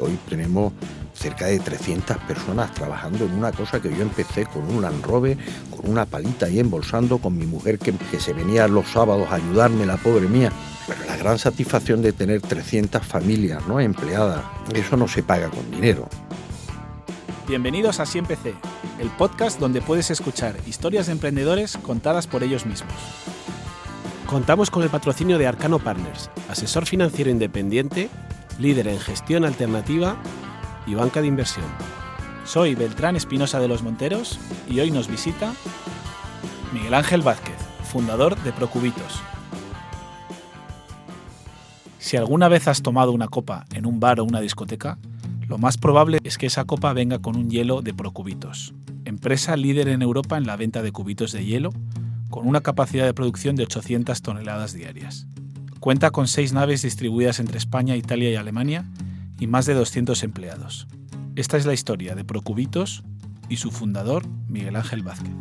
Hoy tenemos cerca de 300 personas trabajando en una cosa que yo empecé con un Land Rover, con una palita ahí embolsando, con mi mujer que, que se venía los sábados a ayudarme, la pobre mía. Pero la gran satisfacción de tener 300 familias ¿no? empleadas, eso no se paga con dinero. Bienvenidos a Siempre C, el podcast donde puedes escuchar historias de emprendedores contadas por ellos mismos. Contamos con el patrocinio de Arcano Partners, asesor financiero independiente, líder en gestión alternativa y banca de inversión. Soy Beltrán Espinosa de los Monteros y hoy nos visita Miguel Ángel Vázquez, fundador de Procubitos. Si alguna vez has tomado una copa en un bar o una discoteca, lo más probable es que esa copa venga con un hielo de Procubitos, empresa líder en Europa en la venta de cubitos de hielo, con una capacidad de producción de 800 toneladas diarias. Cuenta con seis naves distribuidas entre España, Italia y Alemania y más de 200 empleados. Esta es la historia de Procubitos y su fundador, Miguel Ángel Vázquez.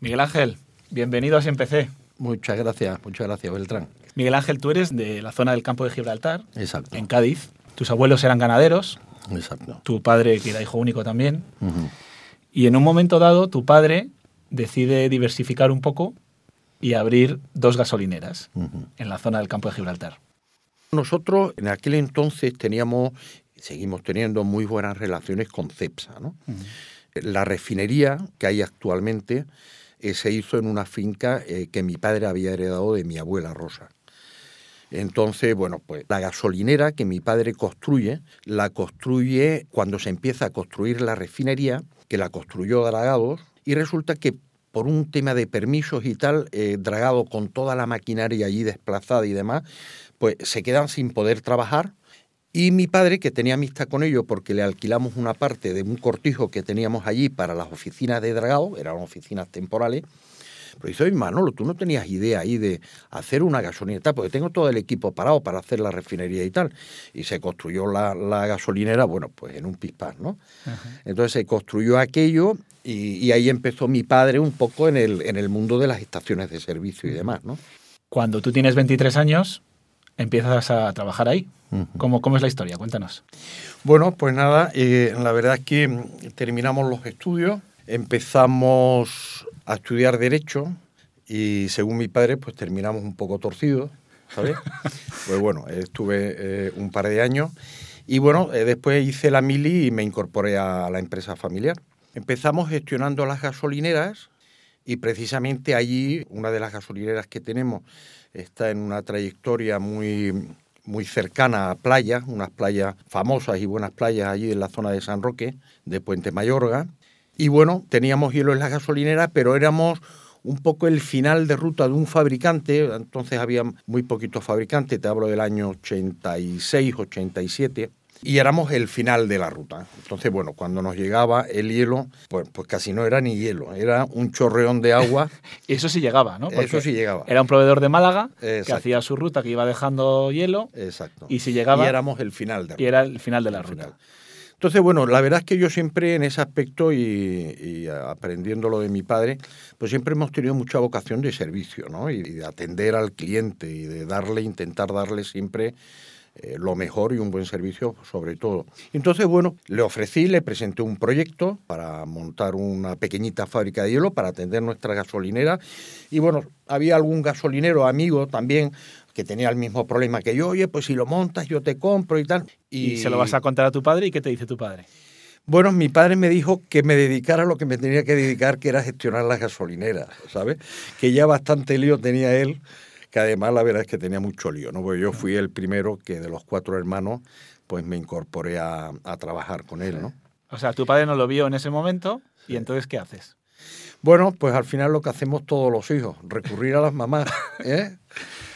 Miguel Ángel, bienvenido a SMPC. Muchas gracias, muchas gracias, Beltrán. Miguel Ángel, tú eres de la zona del campo de Gibraltar, Exacto. en Cádiz. Tus abuelos eran ganaderos, Exacto. tu padre, que era hijo único también. Y en un momento dado, tu padre decide diversificar un poco y abrir dos gasolineras en la zona del campo de Gibraltar. Nosotros en aquel entonces teníamos, seguimos teniendo muy buenas relaciones con CEPSA. ¿no? La refinería que hay actualmente eh, se hizo en una finca eh, que mi padre había heredado de mi abuela Rosa. Entonces, bueno, pues la gasolinera que mi padre construye, la construye cuando se empieza a construir la refinería, que la construyó Dragados, y resulta que por un tema de permisos y tal, eh, Dragado con toda la maquinaria allí desplazada y demás, pues se quedan sin poder trabajar. Y mi padre, que tenía amistad con ellos porque le alquilamos una parte de un cortijo que teníamos allí para las oficinas de Dragado, eran oficinas temporales, pero dice, oye, Manolo, tú no tenías idea ahí de hacer una gasolinera, porque tengo todo el equipo parado para hacer la refinería y tal. Y se construyó la, la gasolinera, bueno, pues en un pispás, ¿no? Entonces se construyó aquello y, y ahí empezó mi padre un poco en el, en el mundo de las estaciones de servicio y demás, ¿no? Cuando tú tienes 23 años, empiezas a trabajar ahí. ¿Cómo, cómo es la historia? Cuéntanos. Bueno, pues nada, eh, la verdad es que terminamos los estudios, empezamos a estudiar Derecho y según mi padre, pues terminamos un poco torcidos, ¿sabes? pues bueno, estuve eh, un par de años y bueno, eh, después hice la mili y me incorporé a la empresa familiar. Empezamos gestionando las gasolineras y precisamente allí, una de las gasolineras que tenemos está en una trayectoria muy, muy cercana a playas, unas playas famosas y buenas playas allí en la zona de San Roque, de Puente Mayorga. Y bueno, teníamos hielo en la gasolinera, pero éramos un poco el final de ruta de un fabricante, entonces había muy poquitos fabricantes, te hablo del año 86, 87, y éramos el final de la ruta. Entonces, bueno, cuando nos llegaba el hielo, pues, pues casi no era ni hielo, era un chorreón de agua. Y eso sí llegaba, ¿no? Eso sí llegaba. Era un proveedor de Málaga que hacía su ruta, que iba dejando hielo Exacto. y si llegaba Y éramos el final de y era el final de la ruta. final. Entonces, bueno, la verdad es que yo siempre en ese aspecto y, y aprendiendo lo de mi padre, pues siempre hemos tenido mucha vocación de servicio, ¿no? Y de atender al cliente y de darle, intentar darle siempre eh, lo mejor y un buen servicio sobre todo. Entonces, bueno, le ofrecí, le presenté un proyecto para montar una pequeñita fábrica de hielo para atender nuestra gasolinera y bueno, había algún gasolinero amigo también que tenía el mismo problema que yo, oye, pues si lo montas yo te compro y tal. Y, se lo vas a contar a tu padre y ¿qué te dice tu padre? Bueno, mi padre me dijo que me dedicara a lo que me tenía que dedicar, que era gestionar las gasolineras, ¿sabes? Que ya bastante lío tenía él, que además la verdad es que tenía mucho lío, ¿no? Porque yo fui el primero que de los cuatro hermanos, pues me incorporé a, a trabajar con él, ¿no? O sea, tu padre no lo vio en ese momento y entonces ¿qué haces? Bueno, pues al final lo que hacemos todos los hijos, recurrir a las mamás, ¿eh?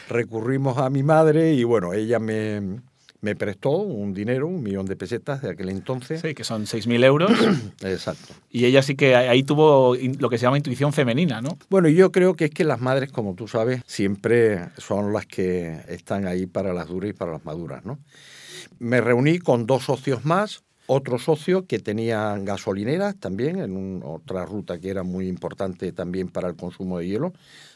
Recurrimos a mi madre y bueno, ella me, me prestó un dinero, un millón de pesetas de aquel entonces. Sí, que son 6.000 euros Exacto. y ella sí que ahí tuvo lo que se llama intuición femenina, ¿no? Bueno, yo creo que es que las madres, como tú sabes, siempre son las que están ahí para las duras y para las maduras, ¿no? Me reuní con dos socios más Otro socio que tenía gasolineras también, en otra ruta que era muy importante también para el consumo de hielo,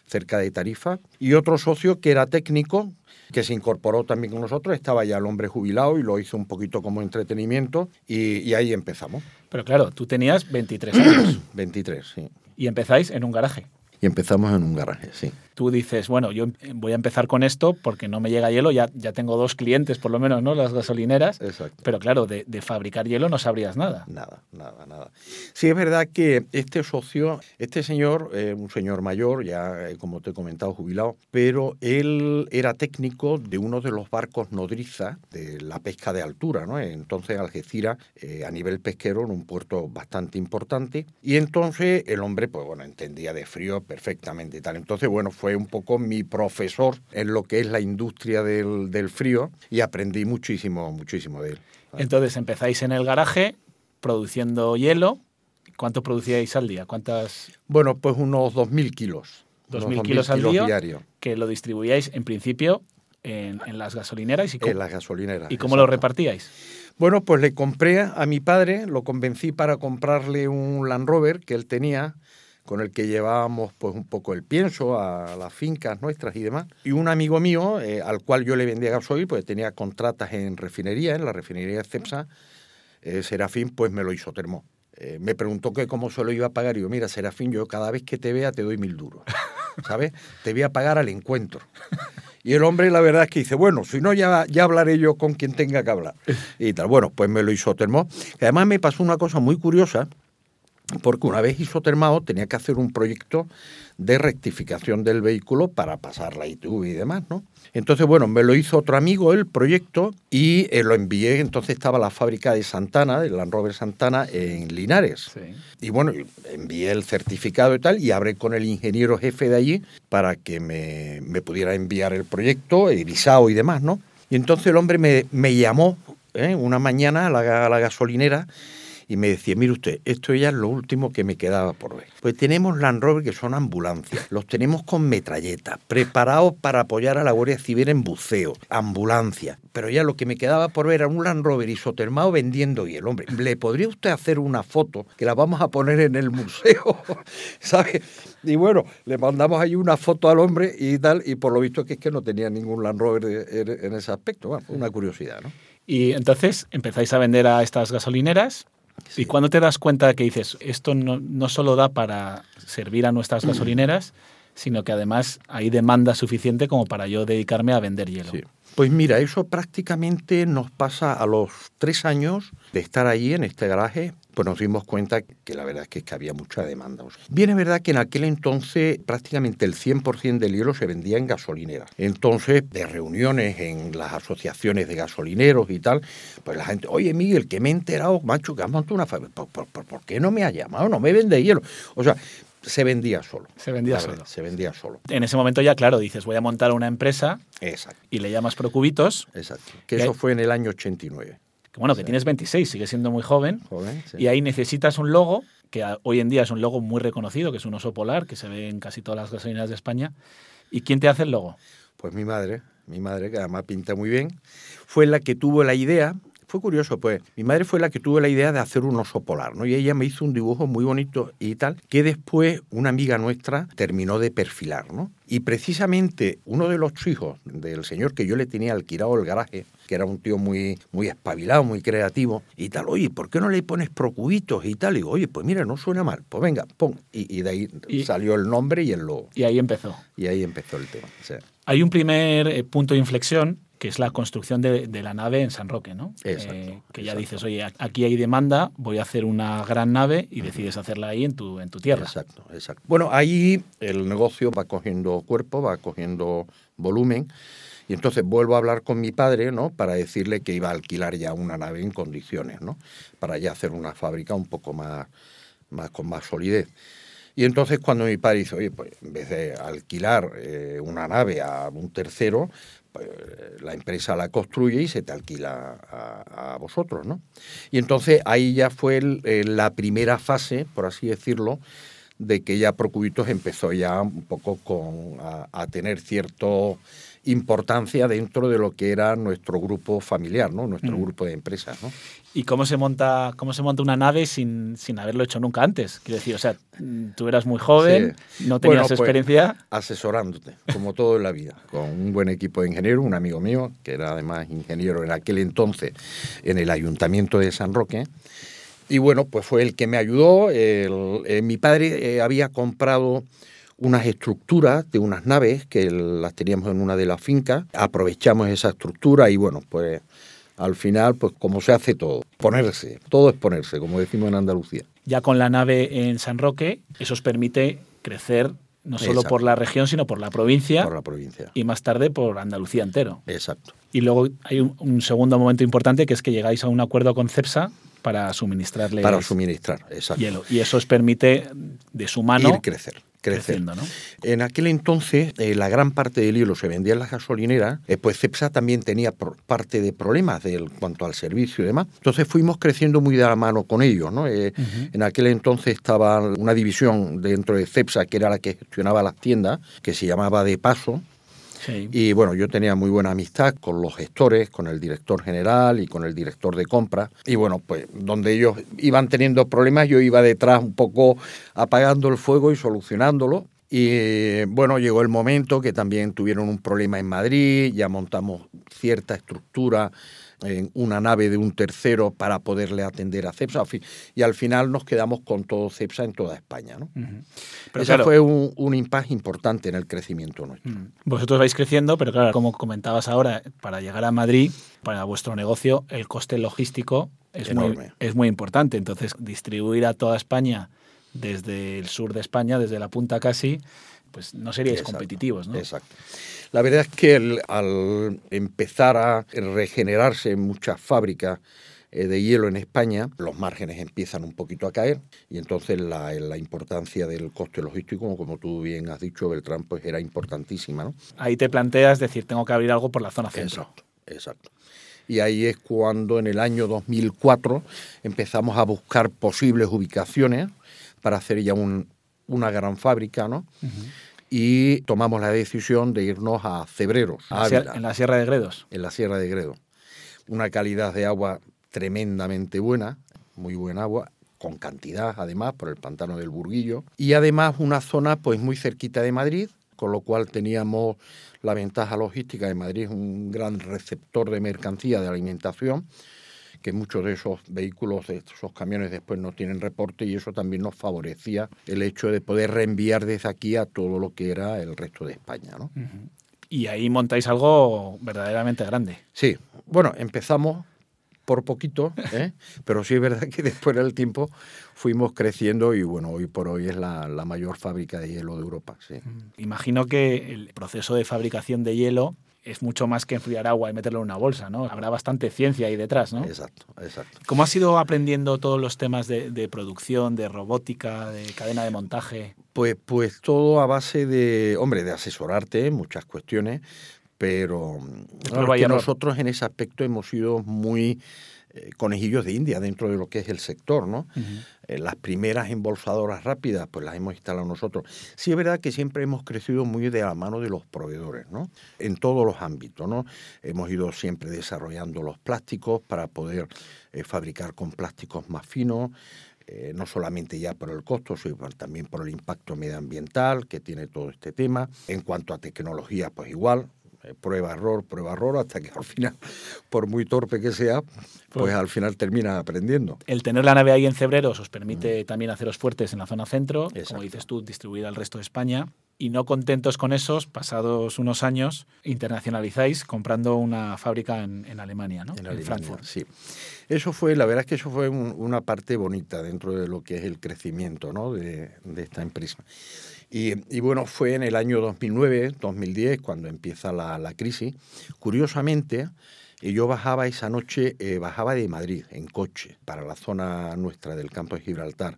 cerca de Tarifa. Y otro socio que era técnico, que se incorporó también con nosotros, estaba ya el hombre jubilado y lo hizo un poquito como entretenimiento y, y ahí empezamos. Pero claro, tú tenías 23 años. 23, sí. Y empezáis en un garaje. Y empezamos en un garaje, sí. Tú dices, bueno, yo voy a empezar con esto porque no me llega hielo, ya, ya tengo dos clientes por lo menos, ¿no? Las gasolineras. Exacto. Pero claro, de, fabricar hielo no sabrías nada. Nada, nada, nada. Sí, es verdad que este socio, este señor, eh, un señor mayor, ya eh, como te he comentado, jubilado, pero él era técnico de uno de los barcos nodriza de la pesca de altura, ¿no? Entonces Algeciras, eh, a nivel pesquero, en un puerto bastante importante. Y entonces el hombre, pues bueno, entendía de frío perfectamente y tal. Entonces, bueno, fue un poco mi profesor en lo que es la industria del, frío y aprendí muchísimo, muchísimo de él. Entonces empezáis en el garaje produciendo hielo. ¿Cuánto producíais al día? ¿Cuántas? Bueno, pues unos 2.000 kilos. 2.000 kilos al día diario. que lo distribuíais en principio en, las gasolineras. ¿Y en las gasolineras. ¿Y cómo lo repartíais? Bueno, pues le compré a mi padre, lo convencí para comprarle un Land Rover que él tenía con el que llevábamos pues un poco el pienso a las fincas nuestras y demás. Y un amigo mío, eh, al cual yo le vendía gasoil, pues tenía contratas en refinería, en la refinería de Cepsa, eh, Serafín pues me lo hizo termo. Eh, me preguntó que cómo se lo iba a pagar y yo, mira, Serafín, yo cada vez que te vea te doy mil duros, ¿sabes? Te voy a pagar al encuentro. Y el hombre la verdad es que dice, bueno, si no ya, ya hablaré yo con quien tenga que hablar. Y tal, bueno, pues me lo hizo termo. además me pasó una cosa muy curiosa, porque una vez isotermado tenía que hacer un proyecto de rectificación del vehículo para pasar la ITV y demás, ¿no? Entonces, bueno, me lo hizo otro amigo el proyecto y eh, lo envié, entonces estaba la fábrica de Santana, de Land Rover Santana, en Linares. Y bueno, envié el certificado y tal, y hablé con el ingeniero jefe de allí para que me, pudiera enviar el proyecto, el visado y demás, ¿no? Y entonces el hombre me, me llamó ¿eh? una mañana a la, a la gasolinera y me decía, mire usted, esto ya es lo último que me quedaba por ver. Pues tenemos Land Rover que son ambulancias, los tenemos con metralletas, preparados para apoyar a la Guardia Civil en buceo, ambulancia. Pero ya lo que me quedaba por ver era un Land Rover isotermado vendiendo y el hombre, ¿le podría usted hacer una foto que la vamos a poner en el museo? ¿Sabe? Y bueno, le mandamos ahí una foto al hombre y tal, y por lo visto que es que no tenía ningún Land Rover en ese aspecto. Bueno, una curiosidad, ¿no? Y entonces empezáis a vender a estas gasolineras ¿Y cuando te das cuenta que dices, esto no, no solo da para servir a nuestras mm. gasolineras, sino que además hay demanda suficiente como para yo dedicarme a vender hielo? Pues mira, eso prácticamente nos pasa a los tres años de estar allí en este garaje, pues nos dimos cuenta que la verdad es que, había mucha demanda. Bien es verdad que en aquel entonces prácticamente el 100% del hielo se vendía en gasolineras. Entonces, de reuniones en las asociaciones de gasolineros y tal, pues la gente, oye Miguel, que me he enterado, macho, que has montado una fábrica, ¿Por, por, qué no me ha llamado? No me vende hielo. O sea, se vendía solo. Se vendía solo. se vendía solo. En ese momento ya, claro, dices, voy a montar una empresa. Exacto. Y le llamas Procubitos. Exacto. Que eso fue en el año 89. Bueno, que tienes 26, sigue siendo muy joven. Joven, sí. Y ahí necesitas un logo, que hoy en día es un logo muy reconocido, que es un oso polar, que se ve en casi todas las gasolineras de España. ¿Y quién te hace el logo? Pues mi madre, mi madre, que además pinta muy bien, fue la que tuvo la idea fue curioso, pues mi madre fue la que tuvo la idea de hacer un oso polar, ¿no? Y ella me hizo un dibujo muy bonito y tal, que después una amiga nuestra terminó de perfilar, ¿no? Y precisamente uno de los hijos del señor que yo le tenía alquilado el garaje, que era un tío muy, muy espabilado, muy creativo, y tal, oye, ¿por qué no le pones procubitos y tal? Y digo, oye, pues mira, no suena mal, pues venga, pon. Y, de ahí salió el nombre y el logo. Y ahí empezó. Y ahí empezó el tema. Hay un primer eh, punto de inflexión que es la construcción de, la nave en San Roque, ¿no? Eh, que ya dices, oye, aquí hay demanda, voy a hacer una gran nave y decides hacerla ahí en tu, en tu tierra. Exacto, exacto. Bueno, ahí el negocio va cogiendo cuerpo, va cogiendo volumen. Y entonces vuelvo a hablar con mi padre, ¿no? Para decirle que iba a alquilar ya una nave en condiciones, ¿no? Para ya hacer una fábrica un poco más, más con más solidez. Y entonces cuando mi padre dice, oye, pues en vez de alquilar eh, una nave a un tercero, la empresa la construye y se te alquila a, vosotros, ¿no? Y entonces ahí ya fue la primera fase, por así decirlo, de que ya Procubitos empezó ya un poco con, a, tener cierta importancia dentro de lo que era nuestro grupo familiar, ¿no? nuestro mm. grupo de empresas. ¿no? ¿Y cómo se monta, cómo se monta una nave sin, sin haberlo hecho nunca antes? Quiero decir, o sea, tú eras muy joven, no tenías pues, experiencia. asesorándote, como todo en la vida, con un buen equipo de ingenieros, un amigo mío, que era además ingeniero en aquel entonces en el ayuntamiento de San Roque. Y bueno, pues fue el que me ayudó. Eh, mi padre eh, había comprado unas estructuras de unas naves que las teníamos en una de las fincas. Aprovechamos esa estructura y bueno, pues al final, pues como se hace todo, ponerse, todo es ponerse, como decimos en Andalucía. Ya con la nave en San Roque, eso os permite crecer no solo por la región, sino por la provincia. Por la provincia. Y más tarde por Andalucía entero. Exacto. Y luego hay un, segundo momento importante que es que llegáis a un acuerdo con CEPSA para suministrarle para suministrar, exacto. hielo. Y eso os permite de su mano ir crecer creciendo. ¿no? En aquel entonces, eh, la gran parte del hielo se vendía en las gasolineras, eh, pues CEPSA también tenía parte de problemas en cuanto al servicio y demás. Entonces fuimos creciendo muy de la mano con ellos. ¿no? Eh, en aquel entonces estaba una división dentro de CEPSA, que era la que gestionaba las tiendas, que se llamaba De Paso, y bueno, yo tenía muy buena amistad con los gestores, con el director general y con el director de compra. Y bueno, pues donde ellos iban teniendo problemas, yo iba detrás un poco apagando el fuego y solucionándolo. Y bueno, llegó el momento que también tuvieron un problema en Madrid, ya montamos cierta estructura en una nave de un tercero para poderle atender a CEPSA. Y al final nos quedamos con todo CEPSA en toda España. ¿no? Pero Ese fue un, un impasse importante en el crecimiento nuestro. Vosotros vais creciendo, pero claro, como comentabas ahora, para llegar a Madrid, para vuestro negocio, el coste logístico es, muy, es muy importante. Entonces, distribuir a toda España desde el sur de España, desde la punta casi, pues no seríais competitivos, ¿no? Exacto. La verdad es que al empezar a regenerarse muchas fábricas eh, de hielo en España, los márgenes empiezan un poquito a caer y entonces la, importancia del coste logístico, como tú bien has dicho, Beltrán, pues era importantísima. ¿no? Ahí te planteas decir, tengo que abrir algo por la zona centro. Exacto, exacto. Y ahí es cuando en el año 2004 empezamos a buscar posibles ubicaciones para hacer ya una gran fábrica, ¿no? Y tomamos la decisión de irnos a Cebreros. en la Sierra de Gredos. En la Sierra de Gredos. Una calidad de agua tremendamente buena, muy buen agua, con cantidad además por el pantano del Burguillo y además una zona pues muy cerquita de Madrid, con lo cual teníamos la ventaja logística de Madrid, un gran receptor de mercancía de alimentación que muchos de esos vehículos, de esos camiones después no tienen reporte y eso también nos favorecía el hecho de poder reenviar desde aquí a todo lo que era el resto de España. ¿no? Y ahí montáis algo verdaderamente grande. Sí, bueno, empezamos por poquito, ¿eh? pero sí es verdad que después del tiempo fuimos creciendo y bueno, hoy por hoy es la, la mayor fábrica de hielo de Europa. Sí. Imagino que el proceso de fabricación de hielo es mucho más que enfriar agua y meterlo en una bolsa, ¿no? Habrá bastante ciencia ahí detrás, ¿no? Exacto, exacto. ¿Cómo has ido aprendiendo todos los temas de, producción, de robótica, de cadena de montaje? Pues, pues todo a base de, hombre, de asesorarte en muchas cuestiones, pero nosotros en ese aspecto hemos sido muy conejillos de India dentro de lo que es el sector, ¿no? Eh, las primeras embolsadoras rápidas, pues las hemos instalado nosotros. Sí es verdad que siempre hemos crecido muy de la mano de los proveedores, ¿no? En todos los ámbitos, ¿no? Hemos ido siempre desarrollando los plásticos para poder eh, fabricar con plásticos más finos, no solamente ya por el costo, sino también por el impacto medioambiental que tiene todo este tema. En cuanto a tecnología, pues igual, eh, prueba error, prueba error, hasta que al final, por muy torpe que sea, pues, pues al final termina aprendiendo. El tener la nave ahí en Cebreros os permite mm. también haceros fuertes en la zona centro, como dices tú, distribuir al resto de España. Y no contentos con esos, pasados unos años, internacionalizáis comprando una fábrica en, Alemania, ¿no? En, Frankfurt. Sí. Eso fue, la verdad es que eso fue una parte bonita dentro de lo que es el crecimiento ¿no? de, de esta empresa. Y, bueno, fue en el año 2009, 2010, cuando empieza la, crisis. Curiosamente, y yo bajaba esa noche, eh, bajaba de Madrid en coche para la zona nuestra del campo de Gibraltar.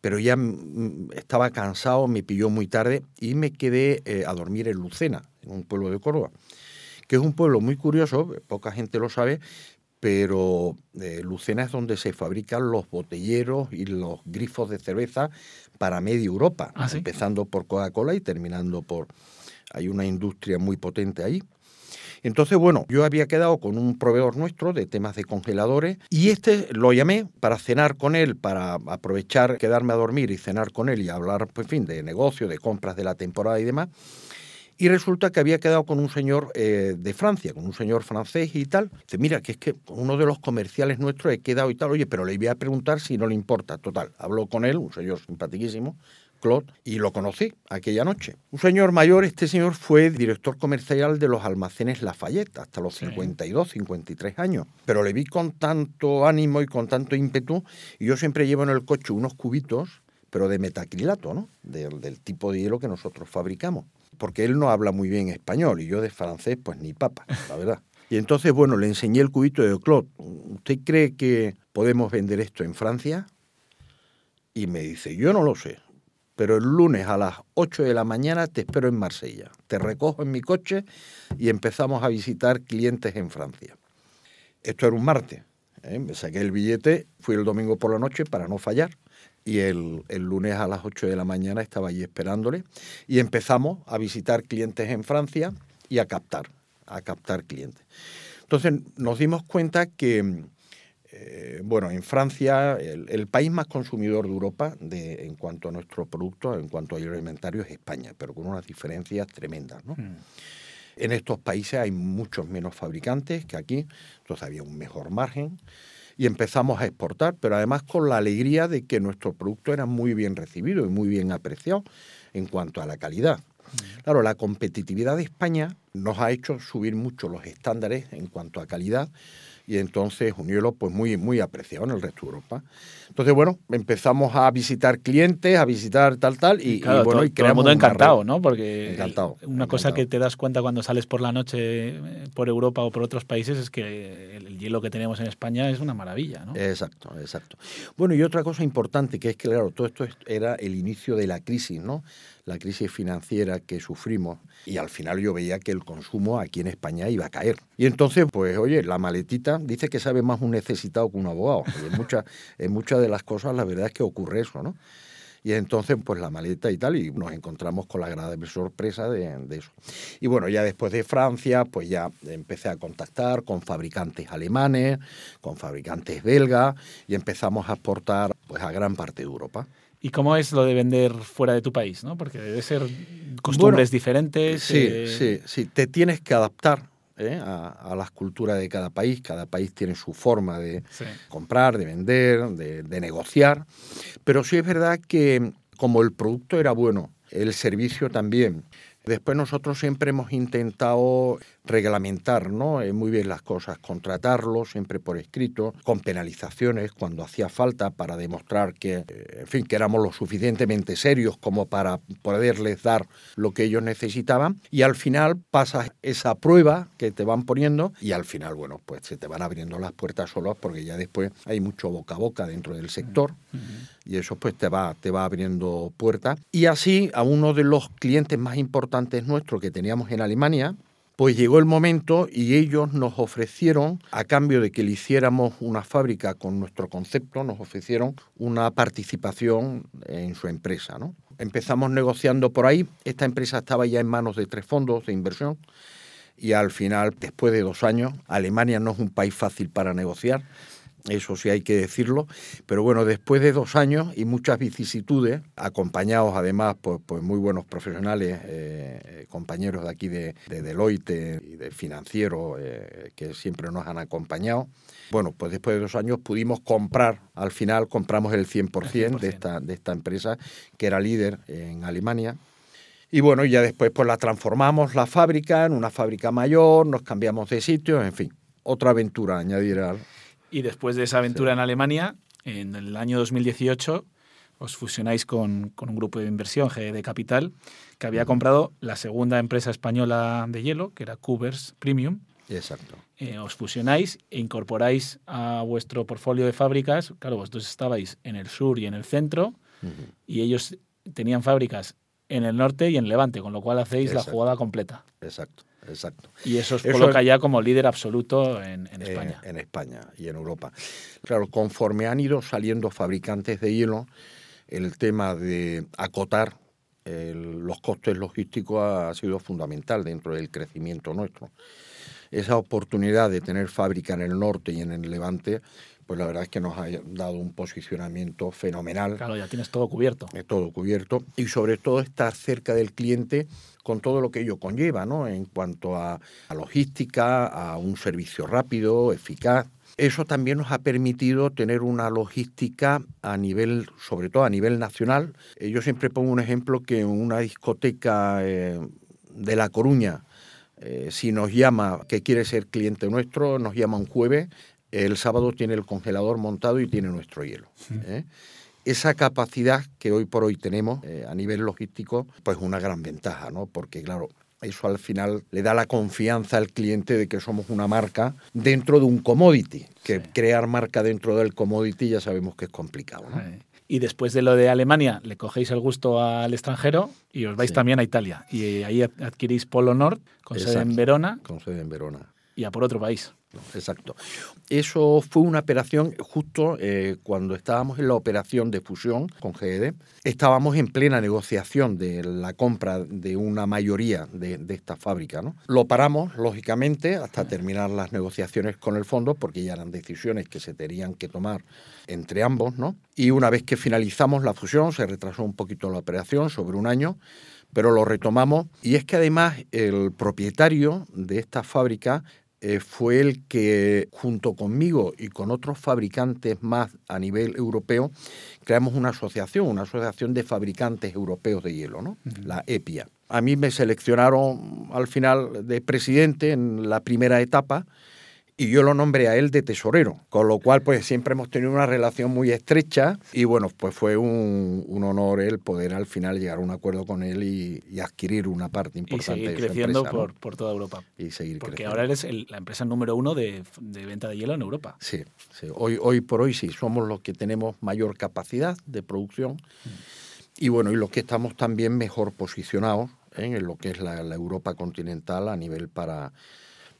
Pero ya mm, estaba cansado, me pilló muy tarde y me quedé eh, a dormir en Lucena, en un pueblo de Córdoba, que es un pueblo muy curioso, poca gente lo sabe, pero eh, Lucena es donde se fabrican los botelleros y los grifos de cerveza para media Europa, ¿Ah, sí? empezando por Coca-Cola y terminando por... Hay una industria muy potente ahí. Entonces, bueno, yo había quedado con un proveedor nuestro de temas de congeladores y este lo llamé para cenar con él, para aprovechar, quedarme a dormir y cenar con él y hablar, pues, en fin, de negocio, de compras de la temporada y demás. Y resulta que había quedado con un señor eh, de Francia, con un señor francés y tal. Dice, mira, que es que uno de los comerciales nuestros he quedado y tal. Oye, pero le voy a preguntar si no le importa. Total, habló con él, un señor simpaticísimo, Claude, y lo conocí aquella noche. Un señor mayor, este señor fue director comercial de los almacenes Lafayette hasta los Sí. 52, 53 años. Pero le vi con tanto ánimo y con tanto ímpetu, y yo siempre llevo en el coche unos cubitos, pero de metacrilato, ¿no? Del, del tipo de hielo que nosotros fabricamos. Porque él no habla muy bien español, y yo de francés, pues ni papa, la verdad. Y entonces, bueno, le enseñé el cubito de Claude. ¿Usted cree que podemos vender esto en Francia? Y me dice, yo no lo sé, pero el lunes a las 8 de la mañana te espero en Marsella. Te recojo en mi coche y empezamos a visitar clientes en Francia. Esto era un martes. ¿eh? Me saqué el billete, fui el domingo por la noche para no fallar y el, el lunes a las 8 de la mañana estaba allí esperándole y empezamos a visitar clientes en Francia y a captar, a captar clientes. Entonces nos dimos cuenta que eh, bueno, en Francia, el, el, país más consumidor de Europa de, en cuanto a nuestro producto, en cuanto a alimentario, es España, pero con unas diferencias tremendas. ¿no? Mm. En estos países hay muchos menos fabricantes que aquí, entonces había un mejor margen y empezamos a exportar, pero además con la alegría de que nuestro producto era muy bien recibido y muy bien apreciado en cuanto a la calidad. Claro, la competitividad de España nos ha hecho subir mucho los estándares en cuanto a calidad y entonces un hielo pues muy, muy apreciado en el resto de Europa. Entonces, bueno, empezamos a visitar clientes, a visitar tal, tal, y, claro, y bueno, todo, y todo el mundo encantado, ¿no? Porque encantado, una encantado. cosa que te das cuenta cuando sales por la noche eh, por Europa o por otros países es que el, el hielo que tenemos en España es una maravilla, ¿no? Exacto, exacto. Bueno, y otra cosa importante que es que, claro, todo esto era el inicio de la crisis, ¿no? La crisis financiera que sufrimos y al final yo veía que el consumo aquí en España iba a caer. Y entonces, pues, oye, la maletita dice que sabe más un necesitado que un abogado. En muchas de las cosas la verdad es que ocurre eso, ¿no? Y entonces, pues la maleta y tal, y nos encontramos con la agradable sorpresa de, de, eso. Y bueno, ya después de Francia, pues ya empecé a contactar con fabricantes alemanes, con fabricantes belgas, y empezamos a exportar pues a gran parte de Europa. ¿Y cómo es lo de vender fuera de tu país? ¿no? Porque debe ser costumbres bueno, diferentes. Sí, eh... sí, sí. Te tienes que adaptar ¿eh? a, a, las culturas de cada país. Cada país tiene su forma de sí. comprar, de vender, de, de, negociar. Pero sí es verdad que como el producto era bueno, el servicio también. Después nosotros siempre hemos intentado reglamentar ¿no? Eh, muy bien las cosas, contratarlo siempre por escrito, con penalizaciones cuando hacía falta para demostrar que, eh, en fin, que éramos lo suficientemente serios como para poderles dar lo que ellos necesitaban. Y al final pasas esa prueba que te van poniendo y al final, bueno, pues se te van abriendo las puertas solas porque ya después hay mucho boca a boca dentro del sector uh -huh. y eso pues te va, te va abriendo puertas. Y así a uno de los clientes más importantes nuestros que teníamos en Alemania, pues llegó el momento y ellos nos ofrecieron, a cambio de que le hiciéramos una fábrica con nuestro concepto, nos ofrecieron una participación en su empresa. ¿no? Empezamos negociando por ahí, esta empresa estaba ya en manos de tres fondos de inversión y al final, después de dos años, Alemania no es un país fácil para negociar, eso sí hay que decirlo, pero bueno, después de dos años y muchas vicisitudes, acompañados además por, por muy buenos profesionales, eh, compañeros de aquí de, de, Deloitte y de financiero eh, que siempre nos han acompañado, bueno, pues después de dos años pudimos comprar, al final compramos el 100%, 100%. De, esta, de esta empresa que era líder en Alemania. Y bueno, ya después pues la transformamos la fábrica en una fábrica mayor, nos cambiamos de sitio, en fin, otra aventura añadir al, y después de esa aventura sí. en Alemania, en el año 2018, os fusionáis con, con, un grupo de inversión, GD Capital, que había comprado la segunda empresa española de hielo, que era Coopers Premium. Exacto. Eh, os fusionáis e incorporáis a vuestro portfolio de fábricas. Claro, vosotros estabais en el sur y en el centro, uh -huh. y ellos tenían fábricas en el norte y en Levante, con lo cual hacéis Exacto. la jugada completa. Exacto. Exacto. Y eso os coloca eso, ya como líder absoluto en, en España. Eh, en España y en Europa. Claro, conforme han ido saliendo fabricantes de hielo, el tema de acotar los costes logísticos ha sido fundamental dentro del crecimiento nuestro. Esa oportunidad de tener fábrica en el norte y en el levante, pues la verdad es que nos ha dado un posicionamiento fenomenal. Claro, ya tienes todo cubierto. todo cubierto y sobre todo estar cerca del cliente con todo lo que ello conlleva, ¿no? En cuanto a logística, a un servicio rápido, eficaz. Eso también nos ha permitido tener una logística a nivel, sobre todo a nivel nacional. Eh, yo siempre pongo un ejemplo que en una discoteca eh, de La Coruña, eh, si nos llama que quiere ser cliente nuestro, nos llama un jueves, el sábado tiene el congelador montado y tiene nuestro hielo. Esa capacidad que hoy por hoy tenemos a nivel logístico, pues una gran ventaja, ¿no? Porque claro, eso al final le da la confianza al cliente de que somos una marca dentro de un commodity, que crear marca dentro del commodity ya sabemos que es complicado. Y después de lo de Alemania, le cogéis el gusto al extranjero y os vais también a Italia. Y ahí adquirís Polo Nord, con sede en Verona. Con sede en Verona. Y a por otro país. Exacto. Eso fue una operación justo eh, cuando estábamos en la operación de fusión con GED. Estábamos en plena negociación de la compra de una mayoría de, esta fábrica. ¿no? Lo paramos, lógicamente, hasta terminar las negociaciones con el fondo, porque ya eran decisiones que se tenían que tomar entre ambos. ¿no? Y una vez que finalizamos la fusión, se retrasó un poquito la operación, sobre un año pero lo retomamos y es que además el propietario de esta fábrica eh, fue el que, junto conmigo y con otros fabricantes más a nivel europeo, creamos una asociación, una asociación de fabricantes europeos de hielo, ¿no? la EPIA. A mí me seleccionaron al final de presidente en la primera etapa y yo lo nombré a él de tesorero, con lo cual pues siempre hemos tenido una relación muy estrecha y bueno, pues fue un, honor el poder al final llegar a un acuerdo con él y, adquirir una parte importante y seguir creciendo por, por, toda Europa. Y seguir Porque ahora eres la empresa número uno de, venta de hielo en Europa. Sí, Hoy, hoy por hoy sí, somos los que tenemos mayor capacidad de producción y bueno, y los que estamos también mejor posicionados ¿eh? en lo que es la Europa continental a nivel para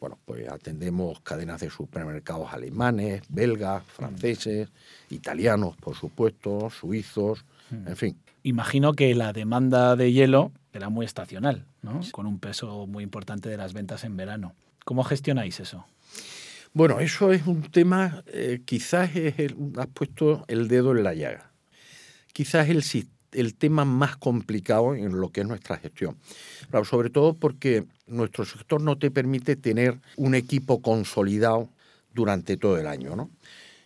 bueno, pues atendemos cadenas de supermercados alemanes, belgas, franceses, italianos, por supuesto, suizos, hmm. en fin. Imagino que la demanda de hielo era muy estacional, ¿no? Con un peso muy importante de las ventas en verano. ¿Cómo gestionáis eso? Bueno, eso es un tema, eh, quizás es has puesto el dedo en la llaga. Quizás el, el tema más complicado en lo que es nuestra gestión. sobre todo porque nuestro sector no te permite tener un equipo consolidado durante todo el año, ¿no?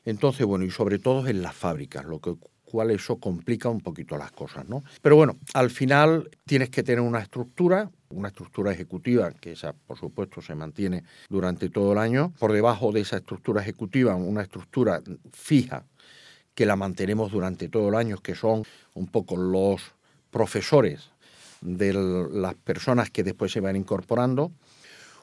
Entonces, bueno, y sobre todo en las fábricas, lo que cual eso complica un poquito las cosas, ¿no? Pero bueno, al final tienes que tener una estructura, una estructura ejecutiva, que esa por supuesto se mantiene durante todo el año. Por debajo de esa estructura ejecutiva, una estructura fija que la mantenemos durante todo el año, que son un poco los profesores de las personas que después se van incorporando.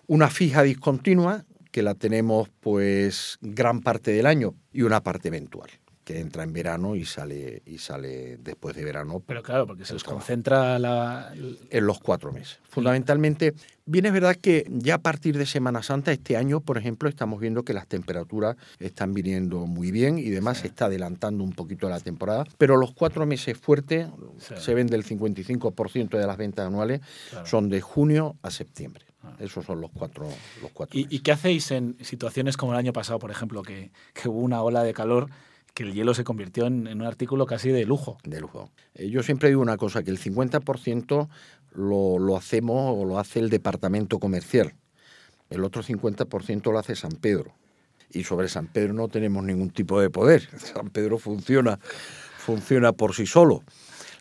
Una fija discontinua, que la tenemos pues gran parte del año, y una parte eventual que entra en verano y sale y sale después de verano. Pero claro, porque se os concentra la... en los cuatro meses. Fundamentalmente, bien es verdad que ya a partir de Semana Santa este año, por ejemplo, estamos viendo que las temperaturas están viniendo muy bien y demás se está adelantando un poquito la temporada, pero los cuatro meses fuertes se ven del 55% de las ventas anuales, son de junio a septiembre. Ah. Esos son los cuatro, los cuatro ¿Y, ¿Y, qué hacéis en situaciones como el año pasado, por ejemplo, que, que hubo una ola de calor que el hielo se convirtió en, un artículo casi de lujo. De lujo. Eh, yo siempre digo una cosa, que el 50% lo, lo hacemos o lo hace el departamento comercial. El otro 50% lo hace San Pedro. Y sobre San Pedro no tenemos ningún tipo de poder. San Pedro funciona, funciona por sí solo.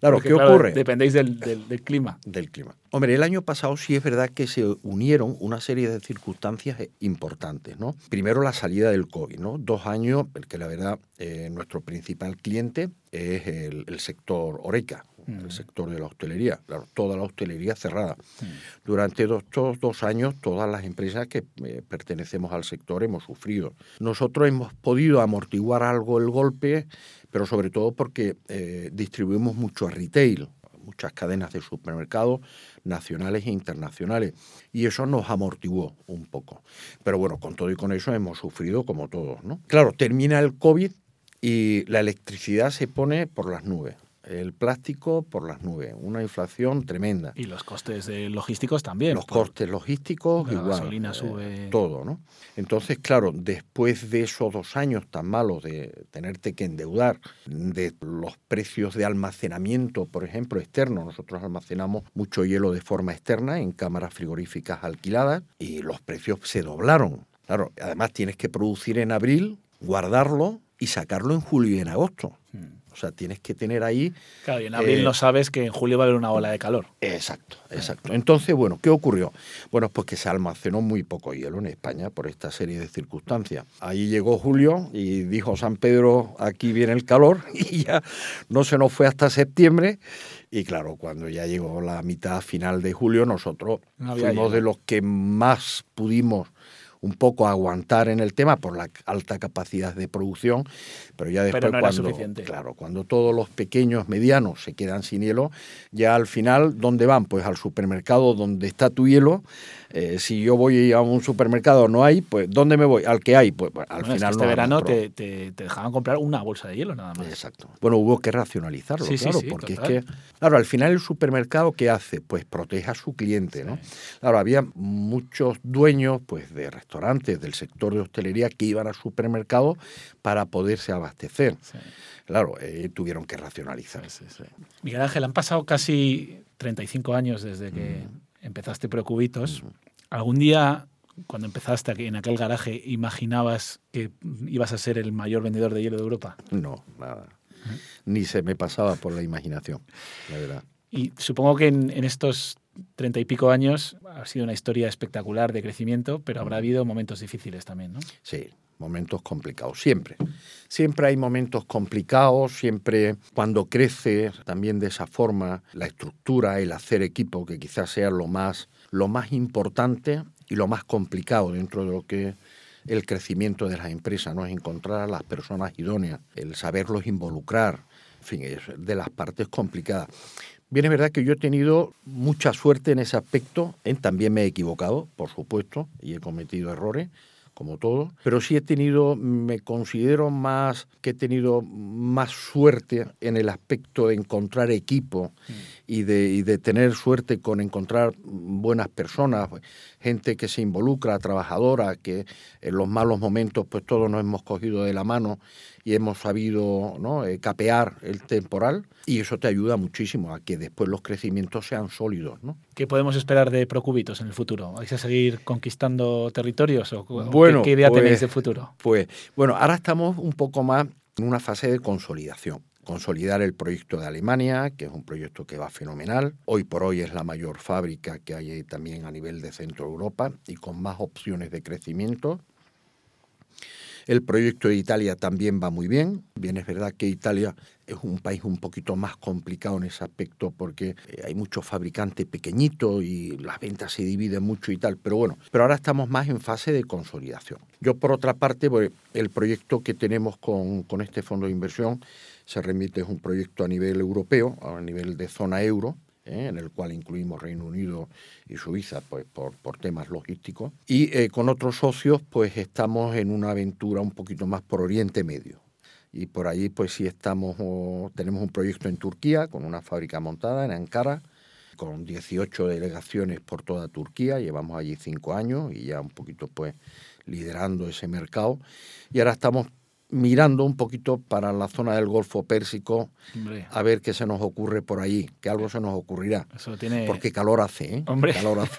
Claro, ¿qué ocurre? Dependéis del, clima. Del clima. Hombre, el año pasado sí es verdad que se unieron una serie de circunstancias importantes, ¿no? Primero la salida del COVID, ¿no? Dos años, porque la verdad eh, nuestro principal cliente es el, sector Oreca, el mm. sector de la hostelería, toda la hostelería cerrada. Durante estos dos años, todas las empresas que eh, pertenecemos al sector hemos sufrido. Nosotros hemos podido amortiguar algo el golpe pero sobre todo porque eh, distribuimos mucho a retail, muchas cadenas de supermercados nacionales e internacionales, y eso nos amortiguó un poco. Pero bueno, con todo y con eso hemos sufrido como todos, ¿no? Claro, termina el COVID y la electricidad se pone por las nubes. El plástico por las nubes, una inflación tremenda. Y los costes de logísticos también. Los costes logísticos, la igual. gasolina eh, sube. todo, ¿no? Entonces, claro, después de esos dos años tan malos de tenerte que endeudar, de los precios de almacenamiento, por ejemplo, externo, nosotros almacenamos mucho hielo de forma externa en cámaras frigoríficas alquiladas y los precios se doblaron. Claro, además tienes que producir en abril, guardarlo y sacarlo en julio y en agosto. O sea, tienes que tener ahí Claro, y en abril Eh, no sabes que en julio va a haber una ola de calor. Exacto, exacto. Entonces, bueno, ¿qué ocurrió? Bueno, pues que se almacenó muy poco hielo en España por esta serie de circunstancias. Ahí llegó Julio y dijo San Pedro, aquí viene el calor, y ya no se nos fue hasta septiembre. Y claro, cuando ya llegó la mitad final de julio, nosotros No fuimos de los que más pudimos un poco aguantar en el tema por la alta capacidad de producción, pero ya después Pero no era cuando, suficiente. claro, cuando todos los pequeños, medianos se quedan sin hielo, ya al final, ¿dónde van? Pues al supermercado donde está tu hielo. Eh, si yo voy a un supermercado no hay, pues ¿dónde me voy? Al que hay, pues al Bueno, es que final este no, verano te, te- te dejaban comprar una bolsa de hielo nada más. Exacto. Bueno, hubo que racionalizarlo, Sí, claro, sí, porque total. es que, claro, al final el supermercado, ¿qué hace? Pues protege a su cliente, ¿no? Claro, había muchos dueños, pues, de restaurantes, del sector de hostelería, que iban al supermercado para poderse abastecer. Claro, eh, tuvieron que racionalizar. Miguel Ángel, han pasado casi 35 años desde que empezaste Procubitos. ¿Algún día, cuando empezaste en aquel garaje, imaginabas que ibas a ser el mayor vendedor de hielo de Europa? No, nada. Ni se me pasaba por la imaginación, la verdad. Y supongo que en, en estos treinta y pico años ha sido una historia espectacular de crecimiento, pero habrá habido momentos difíciles también, ¿no? Sí, momentos complicados, siempre. Siempre hay momentos complicados, siempre cuando crece también de esa forma la estructura, el hacer equipo, que quizás sea lo más, lo más importante y lo más complicado dentro de lo que el crecimiento de las empresas, ¿no? Es encontrar a las personas idóneas, el saberlos involucrar, en fin, es de las partes complicadas. Bien, es verdad que yo he tenido mucha suerte en ese aspecto, también me he equivocado, por supuesto, y he cometido errores, como todo, pero sí he tenido, me considero más que he tenido más suerte en el aspecto de encontrar equipo y, de, y de tener suerte con encontrar buenas personas, pues, gente que se involucra, trabajadora, que en los malos momentos pues todos nos hemos cogido de la mano y hemos sabido ¿no? eh, capear el temporal y eso te ayuda muchísimo a que después los crecimientos sean sólidos. ¿no? ¿Qué podemos esperar de Procubitos en el futuro? ¿Vais a seguir conquistando territorios o, o Bueno, qué, qué idea pues- tenéis de futuro? Pues bueno, ahora estamos un poco más en una fase de consolidación. Consolidar el proyecto de Alemania, que es un proyecto que va fenomenal. Hoy por hoy es la mayor fábrica que hay también a nivel de Centro Europa y con más opciones de crecimiento. El proyecto de Italia también va muy bien. Bien, es verdad que Italia es un país un poquito más complicado en ese aspecto porque eh, hay muchos fabricantes pequeñitos y las ventas se dividen mucho y tal. Pero bueno, pero ahora estamos más en fase de consolidación. Yo, por otra parte, el proyecto que tenemos con, con este fondo de inversión se remite, es un proyecto a nivel europeo, a nivel de zona euro, ¿eh? en el cual incluimos Reino Unido y Suiza pues, por, por temas logísticos. Y eh, con otros socios pues estamos en una aventura un poquito más por Oriente Medio. Y por allí pues sí estamos, tenemos un proyecto en Turquía con una fábrica montada en Ankara, con 18 delegaciones por toda Turquía, llevamos allí cinco años y ya un poquito pues liderando ese mercado. Y ahora estamos mirando un poquito para la zona del Golfo Pérsico Hombre, a ver qué se nos ocurre por allí, que algo se nos ocurrirá. eso tiene... Porque calor hace, ¿eh? Hombre. Calor hace.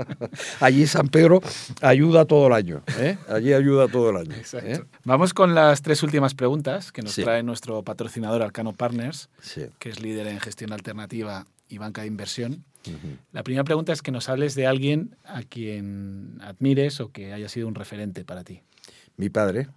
Allí San Pedro ayuda todo el año, ¿eh? Allí ayuda todo el año. Exacto. ¿eh? Vamos con las tres últimas preguntas que nos Sí. trae nuestro patrocinador Arcano Partners, Sí. que es líder en gestión alternativa y banca de inversión. La primera pregunta es que nos hables de alguien a quien admires o que haya sido un referente para ti. Mi padre,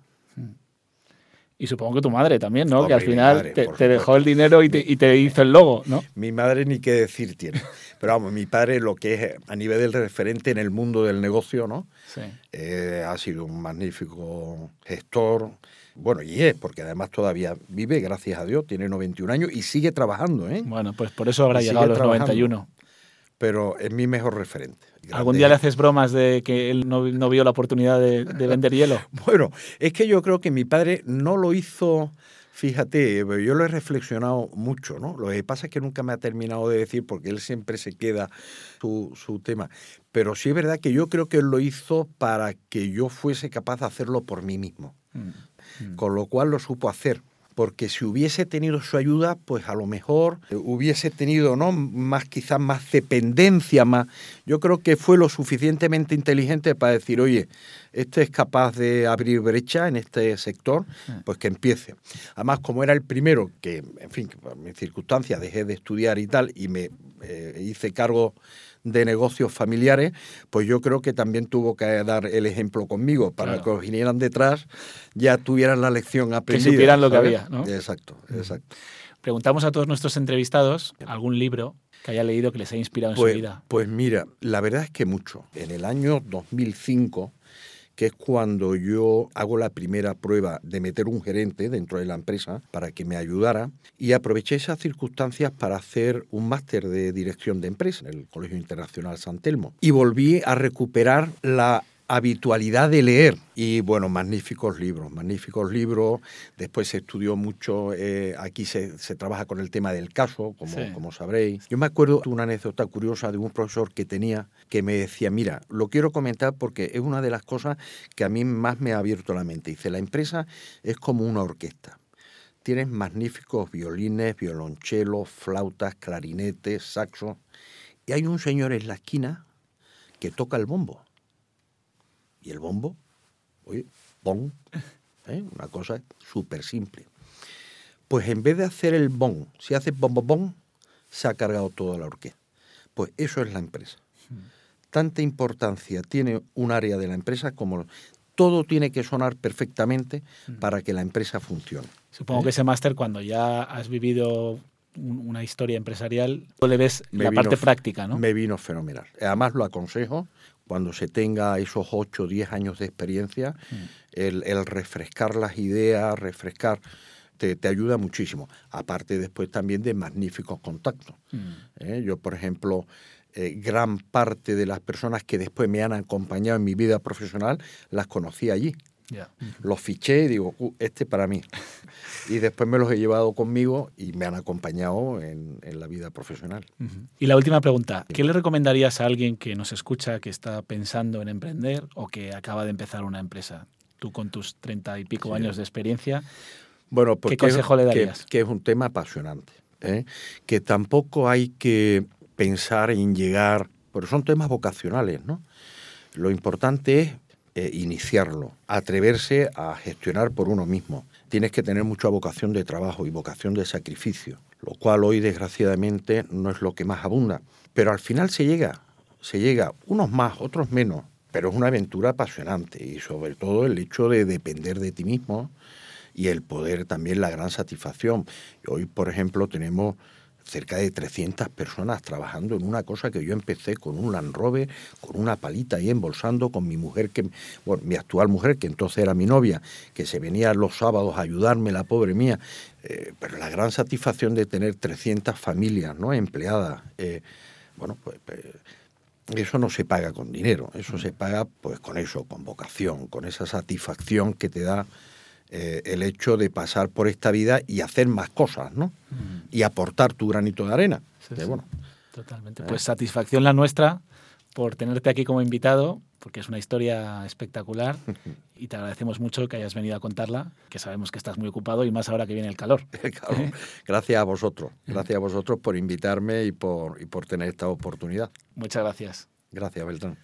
Y supongo que tu madre también, ¿no? que al final madre, te, dejó el dinero y te, y te hizo el logo, ¿no? mi madre ni qué decir tiene. Pero vamos, mi padre lo que es a nivel del referente en el mundo del negocio, ¿no? Sí. Eh, ha sido un magnífico gestor. Bueno, y es, porque además todavía vive, gracias a Dios, tiene 91 años y sigue trabajando, ¿eh? Bueno, pues por eso habrá Y llegado a los trabajando. 91. Pero es mi mejor referente. ¿Algún Grande. día le haces bromas de que él no, no vio la oportunidad de, de vender hielo? Bueno, es que yo creo que mi padre no lo hizo Fíjate, yo lo he reflexionado mucho, ¿no? Lo que pasa es que nunca me ha terminado de decir porque él siempre se queda su, su tema. Pero sí es verdad que yo creo que él lo hizo para que yo fuese capaz de hacerlo por mí mismo. Mm. Con lo cual lo supo hacer porque si hubiese tenido su ayuda, pues a lo mejor hubiese tenido ¿no? más quizás más dependencia, más. Yo creo que fue lo suficientemente inteligente para decir, oye, este es capaz de abrir brecha en este sector, pues que empiece. Además, como era el primero que, en fin, por mis circunstancias dejé de estudiar y tal, y me eh, hice cargo de negocios familiares, pues yo creo que también tuvo que dar el ejemplo conmigo para que los vinieran detrás ya tuvieran la lección aprendida. Que supieran lo que había, ¿no? Exacto, exacto. Preguntamos a todos nuestros entrevistados algún libro que haya leído que les haya inspirado en pues, su vida. Pues mira, la verdad es que mucho. En el año 2005 que es cuando yo hago la primera prueba de meter un gerente dentro de la empresa para que me ayudara y aproveché esas circunstancias para hacer un máster de dirección de empresa en el Colegio Internacional San Telmo. Y volví a recuperar la habitualidad de leer. Y bueno, magníficos libros, magníficos libros. Después se estudió mucho, eh, aquí se, trabaja con el tema del caso, como, como sabréis. Yo me acuerdo de una anécdota curiosa de un profesor que tenía que me decía, mira, lo quiero comentar porque es una de las cosas que a mí más me ha abierto la mente. Dice, la empresa es como una orquesta. Tienes magníficos violines, violonchelos, flautas, clarinetes, saxos. Y hay un señor en la esquina que toca el bombo y el bombo, oye, bon, ¿eh? una cosa súper simple. Pues en vez de hacer el bon, si hace bom, bom, bom, se ha cargado toda la orquesta. Pues eso es la empresa. Tanta importancia tiene un área de la empresa como todo tiene que sonar perfectamente para que la empresa funcione. Supongo que ese máster, cuando ya has vivido una historia empresarial, le ves la parte práctica, ¿no? Me vino fenomenal. Además lo aconsejo cuando se tenga esos 8 o 10 años de experiencia, mm. el, refrescar las ideas, refrescar, te, ayuda muchísimo. Aparte después también de magníficos contactos. Mm. ¿eh? Yo, por ejemplo, eh, gran parte de las personas que después me han acompañado en mi vida profesional, las conocí allí. Los fiché y digo, uh, este para mí. y después me los he llevado conmigo y me han acompañado en, la vida profesional. Y la última pregunta, ¿qué le recomendarías a alguien que nos escucha, que está pensando en emprender o que acaba de empezar una empresa? Tú con tus treinta y pico años de experiencia, bueno, pues ¿qué consejo le darías? Que, es un tema apasionante, ¿eh? que tampoco hay que pensar en llegar, pero son temas vocacionales, ¿no? Lo importante es eh, iniciarlo, atreverse a gestionar por uno mismo. Tienes que tener mucha vocación de trabajo y vocación de sacrificio, lo cual hoy desgraciadamente no es lo que más abunda. Pero al final se llega, se llega, unos más, otros menos, pero es una aventura apasionante y sobre todo el hecho de depender de ti mismo y el poder también la gran satisfacción. Hoy, por ejemplo, tenemos cerca de 300 personas trabajando en una cosa que yo empecé con un Land Rover, con una palita ahí embolsando, con mi mujer, que, bueno, mi actual mujer, que entonces era mi novia, que se venía los sábados a ayudarme, la pobre mía. Eh, pero la gran satisfacción de tener 300 familias ¿no? empleadas, eh, bueno, pues, pues, eso no se paga con dinero, eso se paga pues con eso, con vocación, con esa satisfacción que te da eh, el hecho de pasar por esta vida y hacer más cosas, ¿no? Y aportar tu granito de arena. Bueno, Totalmente. Pues satisfacción la nuestra por tenerte aquí como invitado, porque es una historia espectacular y te agradecemos mucho que hayas venido a contarla, que sabemos que estás muy ocupado y más ahora que viene el calor. Gracias a vosotros, gracias a vosotros por invitarme y por, y por tener esta oportunidad. Muchas gracias. Gracias, Beltrán.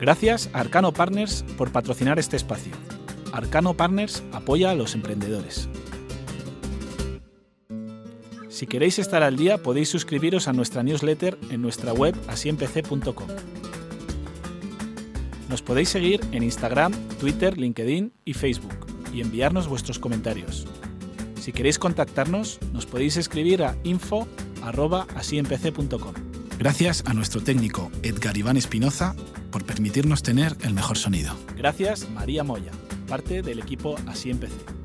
Gracias a Arcano Partners por patrocinar este espacio. Arcano Partners apoya a los emprendedores. Si queréis estar al día, podéis suscribiros a nuestra newsletter en nuestra web asiempc.com. Nos podéis seguir en Instagram, Twitter, LinkedIn y Facebook y enviarnos vuestros comentarios. Si queréis contactarnos, nos podéis escribir a info.asiempc.com. Gracias a nuestro técnico Edgar Iván Espinoza por permitirnos tener el mejor sonido. Gracias, María Moya parte del equipo Así Empecé.